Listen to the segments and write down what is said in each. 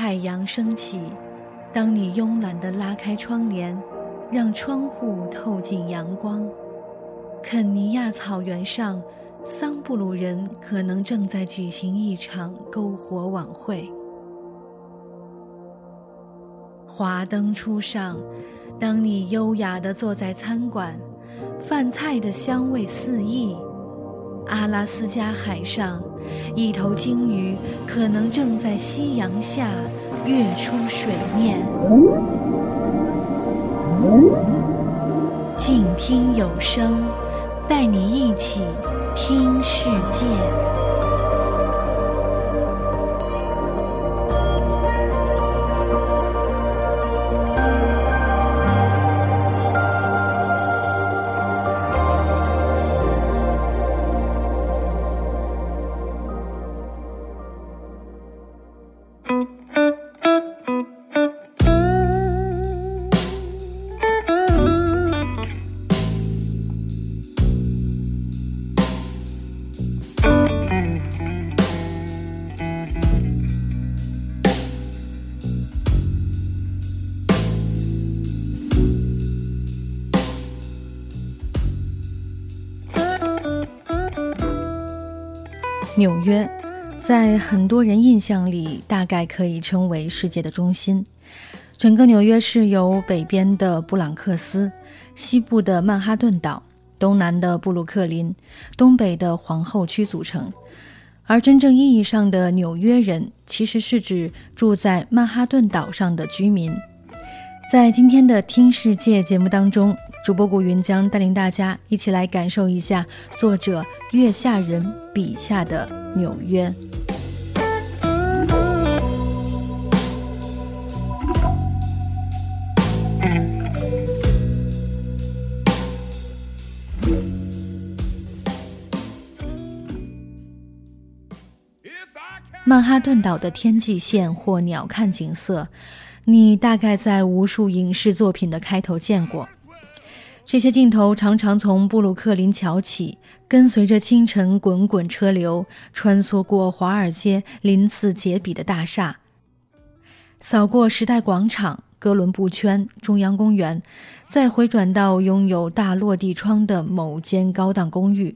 太阳升起，当你慵懒地拉开窗帘，让窗户透进阳光。肯尼亚草原上，桑布鲁人可能正在举行一场篝火晚会。华灯初上，当你优雅地坐在餐馆，饭菜的香味四溢。阿拉斯加海上，一头鲸鱼可能正在夕阳下跃出水面。静听有声，带你一起听世界。纽约，在很多人印象里，大概可以称为世界的中心。整个纽约市由北边的布朗克斯、西部的曼哈顿岛、东南的布鲁克林、东北的皇后区组成。而真正意义上的纽约人，其实是指住在曼哈顿岛上的居民。在今天的《听世界》节目当中。主播古云将带领大家一起来感受一下作者月下人笔下的纽约。曼哈顿岛的天际线或鸟瞰景色，你大概在无数影视作品的开头见过。这些镜头常常从布鲁克林桥起，跟随着清晨滚滚车流，穿梭过华尔街鳞次栉比的大厦，扫过时代广场、哥伦布圈、中央公园，再回转到拥有大落地窗的某间高档公寓。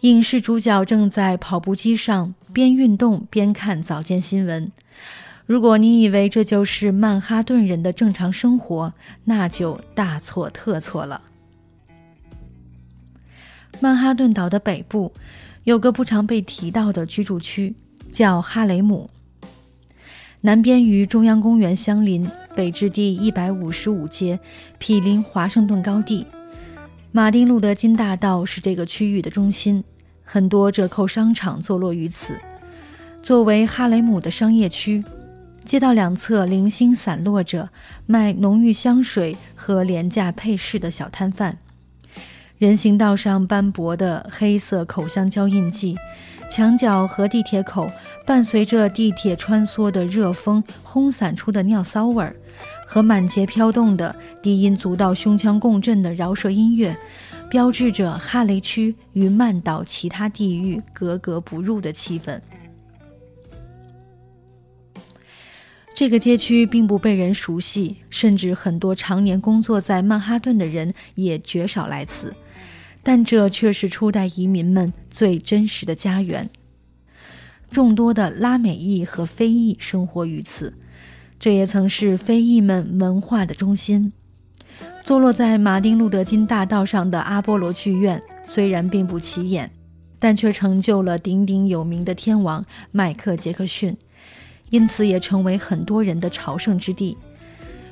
影视主角正在跑步机上边运动边看早间新闻。如果你以为这就是曼哈顿人的正常生活，那就大错特错了。曼哈顿岛的北部有个不常被提到的居住区，叫哈雷姆。南边与中央公园相邻，北至第一百五十五街，毗邻华盛顿高地。马丁路德金大道是这个区域的中心，很多折扣商场坐落于此。作为哈雷姆的商业区，街道两侧零星散落着卖浓郁香水和廉价配饰的小摊贩。人行道上斑驳的黑色口香胶印记，墙角和地铁口伴随着地铁穿梭的热风轰散出的尿骚味儿，和满街飘动的低音足到胸腔共振的饶舌音乐，标志着哈雷区与曼岛其他地域格格不入的气氛。这个街区并不被人熟悉，甚至很多常年工作在曼哈顿的人也绝少来此。但这却是初代移民们最真实的家园。众多的拉美裔和非裔生活于此，这也曾是非裔们文化的中心。坐落在马丁路德金大道上的阿波罗剧院虽然并不起眼，但却成就了鼎鼎有名的天王迈克杰克逊，因此也成为很多人的朝圣之地。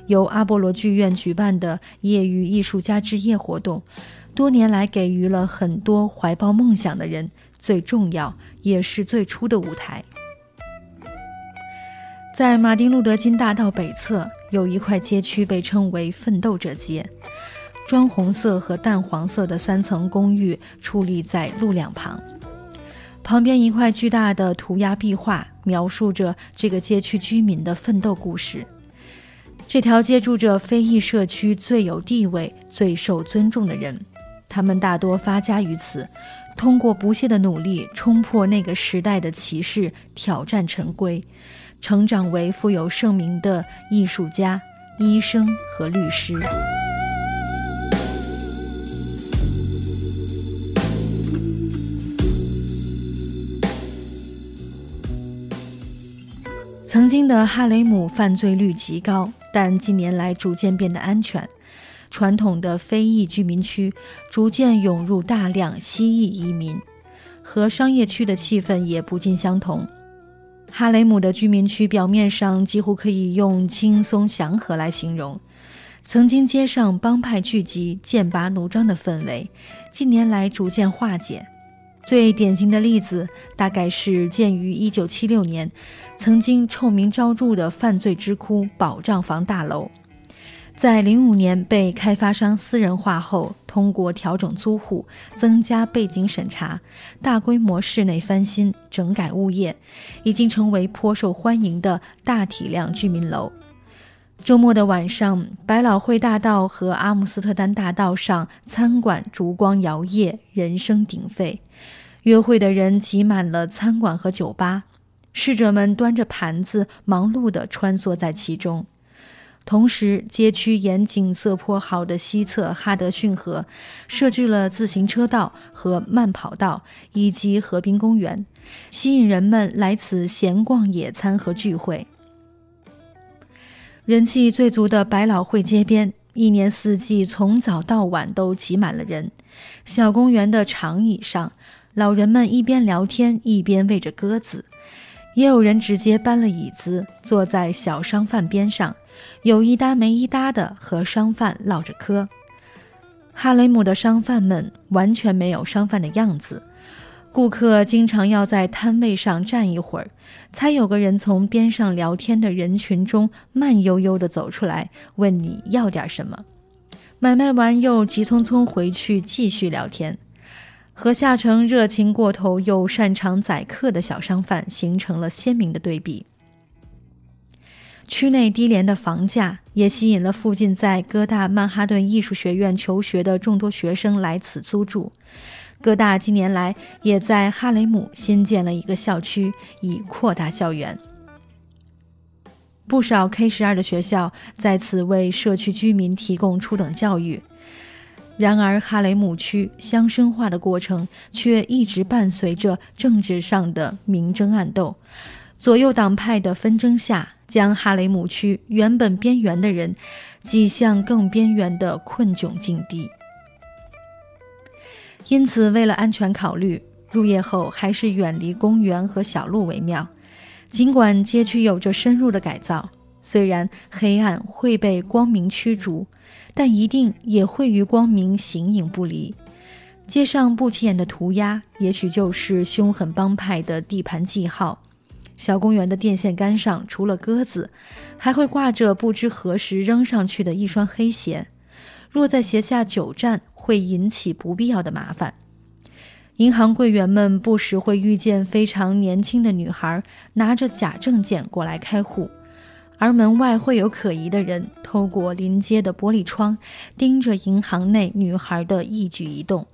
由阿波罗剧院举办的业余艺术家之夜活动。多年来，给予了很多怀抱梦想的人最重要也是最初的舞台。在马丁路德金大道北侧，有一块街区被称为“奋斗者街”，砖红色和淡黄色的三层公寓矗立在路两旁，旁边一块巨大的涂鸦壁画描述着这个街区居民的奋斗故事。这条街住着非裔社区最有地位、最受尊重的人。他们大多发家于此，通过不懈的努力，冲破那个时代的歧视，挑战陈规，成长为富有盛名的艺术家、医生和律师。曾经的哈雷姆犯罪率极高，但近年来逐渐变得安全。传统的非裔居民区逐渐涌入大量西裔移民，和商业区的气氛也不尽相同。哈雷姆的居民区表面上几乎可以用轻松祥和来形容，曾经街上帮派聚集、剑拔弩张的氛围，近年来逐渐化解。最典型的例子，大概是建于1976年、曾经臭名昭著的犯罪之窟——保障房大楼，在05年被开发商私人化后，通过调整租户、增加背景审查、大规模室内翻新、整改物业，已经成为颇受欢迎的大体量居民楼。周末的晚上，百老汇大道和阿姆斯特丹大道上，餐馆烛光摇曳，人声鼎沸。约会的人挤满了餐馆和酒吧，侍者们端着盘子，忙碌地穿梭在其中。同时，街区沿景色颇好的西侧哈德逊河，设置了自行车道和慢跑道，以及河滨公园，吸引人们来此闲逛、野餐和聚会。人气最足的百老汇街边，一年四季从早到晚都挤满了人。小公园的长椅上，老人们一边聊天一边喂着鸽子，也有人直接搬了椅子坐在小商贩边上，有一搭没一搭的和商贩唠着嗑。哈雷姆的商贩们完全没有商贩的样子。顾客经常要在摊位上站一会儿，才有个人从边上聊天的人群中慢悠悠地走出来，问你要点什么。买卖完又急匆匆回去继续聊天，和下城热情过头又擅长宰客的小商贩形成了鲜明的对比。区内低廉的房价也吸引了附近在哥大曼哈顿艺术学院求学的众多学生来此租住。哥大近年来也在哈雷姆新建了一个校区，以扩大校园。不少 K 十二的学校在此为社区居民提供初等教育。然而，哈雷姆区乡绅化的过程却一直伴随着政治上的明争暗斗，左右党派的纷争下，将哈雷姆区原本边缘的人挤向更边缘的困窘境地。因此，为了安全考虑，入夜后还是远离公园和小路为妙。尽管街区有着深入的改造，虽然黑暗会被光明驱逐，但一定也会与光明形影不离。街上不起眼的涂鸦，也许就是凶狠帮派的地盘记号。小公园的电线杆上，除了鸽子，还会挂着不知何时扔上去的一双黑鞋。若在鞋下久站，会引起不必要的麻烦。银行柜员们不时会遇见非常年轻的女孩拿着假证件过来开户，而门外会有可疑的人透过临街的玻璃窗盯着银行内女孩的一举一动。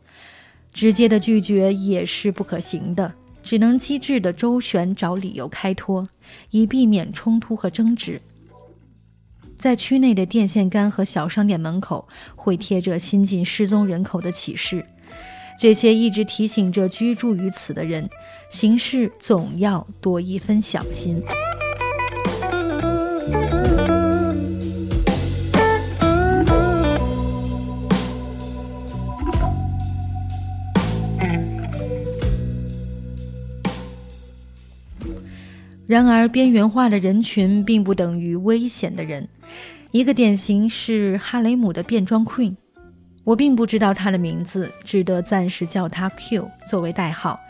直接的拒绝也是不可行的，只能机智的周旋找理由开脱，以避免冲突和争执。在区内的电线杆和小商店门口会贴着新进失踪人口的启示，这些一直提醒着居住于此的人，行事总要多一分小心。然而，边缘化的人群并不等于危险的人。一个典型是哈雷姆的变装 Queen，我并不知道她的名字，只得暂时叫她 Q 作为代号。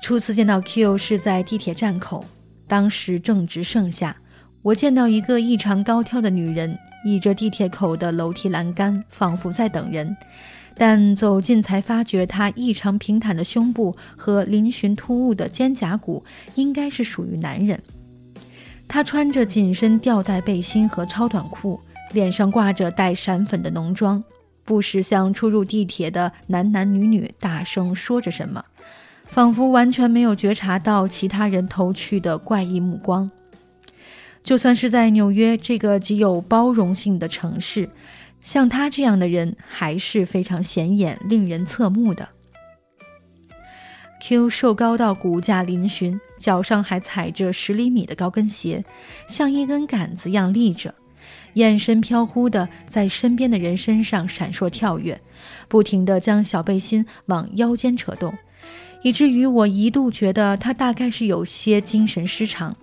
初次见到 Q 是在地铁站口，当时正值盛夏，我见到一个异常高挑的女人倚着地铁口的楼梯栏杆，仿佛在等人。但走近才发觉，她异常平坦的胸部和嶙峋突兀的肩胛骨应该是属于男人。她穿着紧身吊带背心和超短裤，脸上挂着带闪粉的浓妆，不时向出入地铁的男男女女大声说着什么，仿佛完全没有觉察到其他人投去的怪异目光。就算是在纽约这个极有包容性的城市，像他这样的人还是非常显眼、令人侧目的。Q 瘦高到骨架嶙峋，脚上还踩着十厘米的高跟鞋，像一根杆子一样立着，眼神飘忽的在身边的人身上闪烁跳跃，不停地将小背心往腰间扯动，以至于我一度觉得他大概是有些精神失常。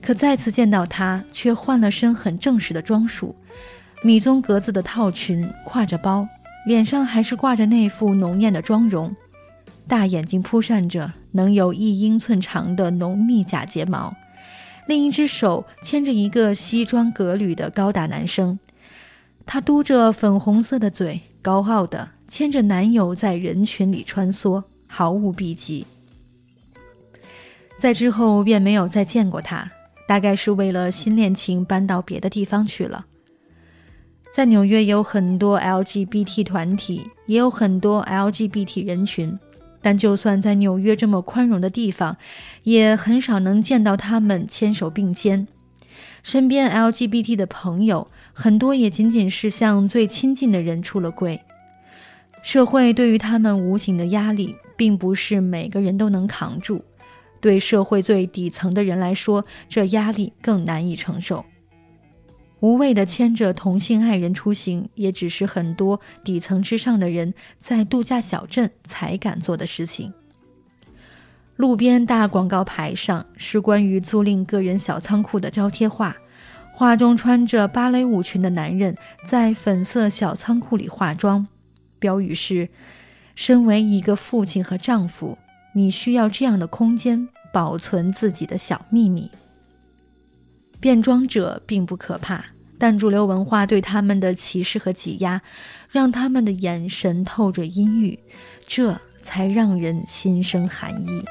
可再次见到他，却换了身很正式的装束，米棕格子的套裙，挎着包，脸上还是挂着那副浓艳的妆容，大眼睛扑扇着能有一英寸长的浓密假睫毛，另一只手牵着一个西装革履的高大男生，他嘟着粉红色的嘴，高傲地牵着男友在人群里穿梭，毫无避忌。在之后便没有再见过他，大概是为了新恋情搬到别的地方去了。在纽约有很多 LGBT 团体，也有很多 LGBT 人群，但就算在纽约这么宽容的地方，也很少能见到他们牵手并肩。身边 LGBT 的朋友很多也仅仅是向最亲近的人出了柜。社会对于他们无形的压力，并不是每个人都能扛住。对社会最底层的人来说，这压力更难以承受。无谓的牵着同性爱人出行，也只是很多底层之上的人在度假小镇才敢做的事情。路边大广告牌上是关于租赁个人小仓库的招贴画，画中穿着芭蕾舞裙的男人在粉色小仓库里化妆，标语是：“身为一个父亲和丈夫。”你需要这样的空间保存自己的小秘密。变装者并不可怕，但主流文化对他们的歧视和挤压，让他们的眼神透着阴郁，这才让人心生寒意。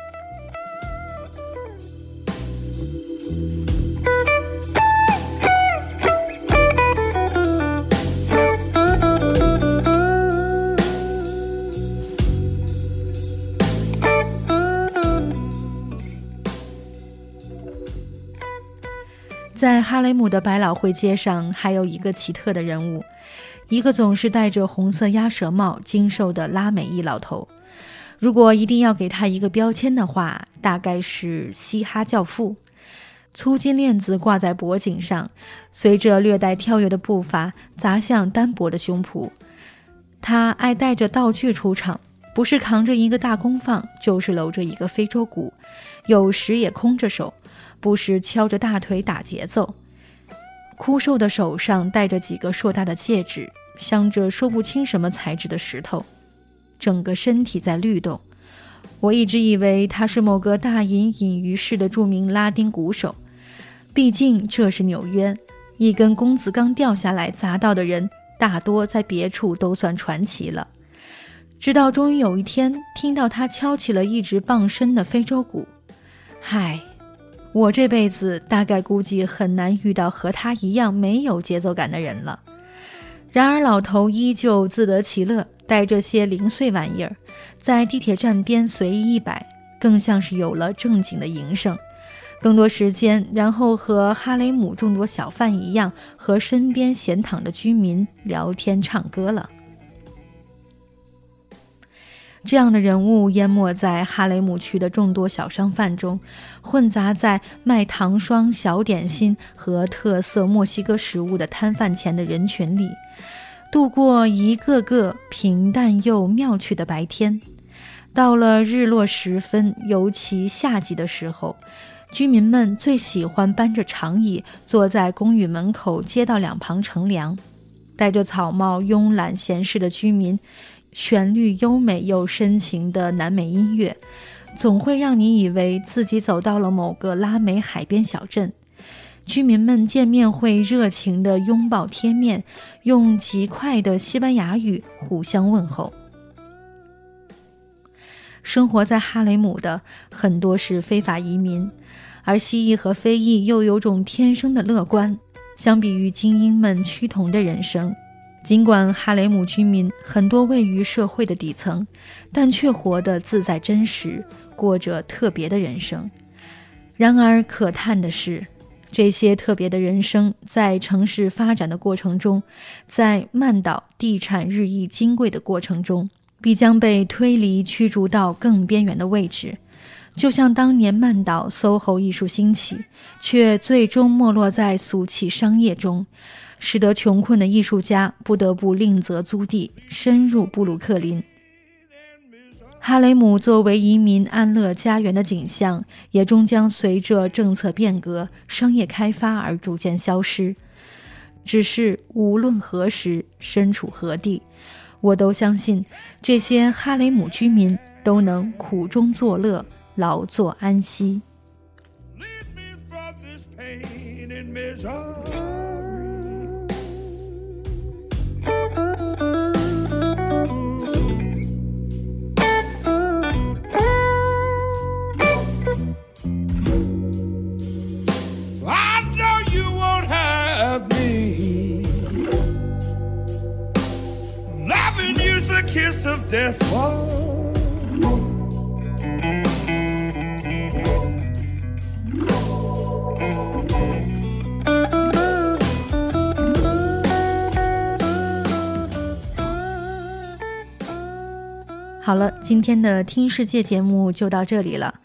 在哈雷姆的百老汇街上，还有一个奇特的人物，一个总是戴着红色鸭舌帽、精瘦的拉美裔老头。如果一定要给他一个标签的话，大概是嘻哈教父。粗金链子挂在脖颈上，随着略带跳跃的步伐砸向单薄的胸脯。他爱带着道具出场，不是扛着一个大功放，就是搂着一个非洲鼓，有时也空着手。不时敲着大腿打节奏，枯瘦的手上戴着几个硕大的戒指，镶着说不清什么材质的石头，整个身体在律动。我一直以为他是某个大隐隐于市的著名拉丁鼓手，毕竟这是纽约，一根弓子刚掉下来砸到的人，大多在别处都算传奇了。直到终于有一天，听到他敲起了一直傍身的非洲鼓，嗨！我这辈子大概估计很难遇到和他一样没有节奏感的人了。然而老头依旧自得其乐，带着些零碎玩意儿，在地铁站边随意一摆，更像是有了正经的营生。更多时间，然后和哈雷姆众多小贩一样，和身边闲躺的居民聊天唱歌了。这样的人物淹没在哈雷姆区的众多小商贩中，混杂在卖糖霜、小点心和特色墨西哥食物的摊贩前的人群里，度过一个个平淡又妙趣的白天。到了日落时分，尤其夏季的时候，居民们最喜欢搬着长椅坐在公寓门口街道两旁乘凉，戴着草帽慵懒闲适的居民。旋律优美又深情的南美音乐，总会让你以为自己走到了某个拉美海边小镇。居民们见面会热情地拥抱贴面，用极快的西班牙语互相问候。生活在哈雷姆的很多是非法移民，而蜥蜴和非裔又有种天生的乐观。相比于精英们趋同的人生。尽管哈雷姆居民很多位于社会的底层，但却活得自在真实，过着特别的人生。然而，可叹的是，这些特别的人生在城市发展的过程中，在曼岛地产日益金贵的过程中，必将被推离、驱逐到更边缘的位置。就像当年曼岛 SOHO 艺术兴起，却最终没落在俗气商业中，使得穷困的艺术家不得不另择租地，深入布鲁克林。哈雷姆作为移民安乐家园的景象，也终将随着政策变革、商业开发而逐渐消失。只是无论何时身处何地，我都相信这些哈雷姆居民都能苦中作乐。劳作安息。好了，今天的听世界节目就到这里了。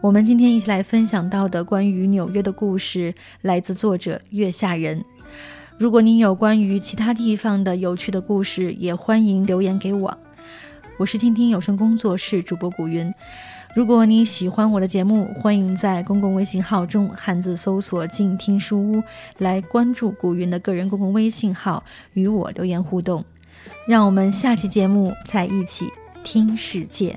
我们今天一起来分享到的关于纽约的故事，来自作者月下人。如果您有关于其他地方的有趣的故事，也欢迎留言给我。我是静听有声工作室主播古云。如果你喜欢我的节目，欢迎在公共微信号中汉字搜索“静听书屋”，来关注古云的个人公共微信号，与我留言互动。让我们下期节目再一起。听世界。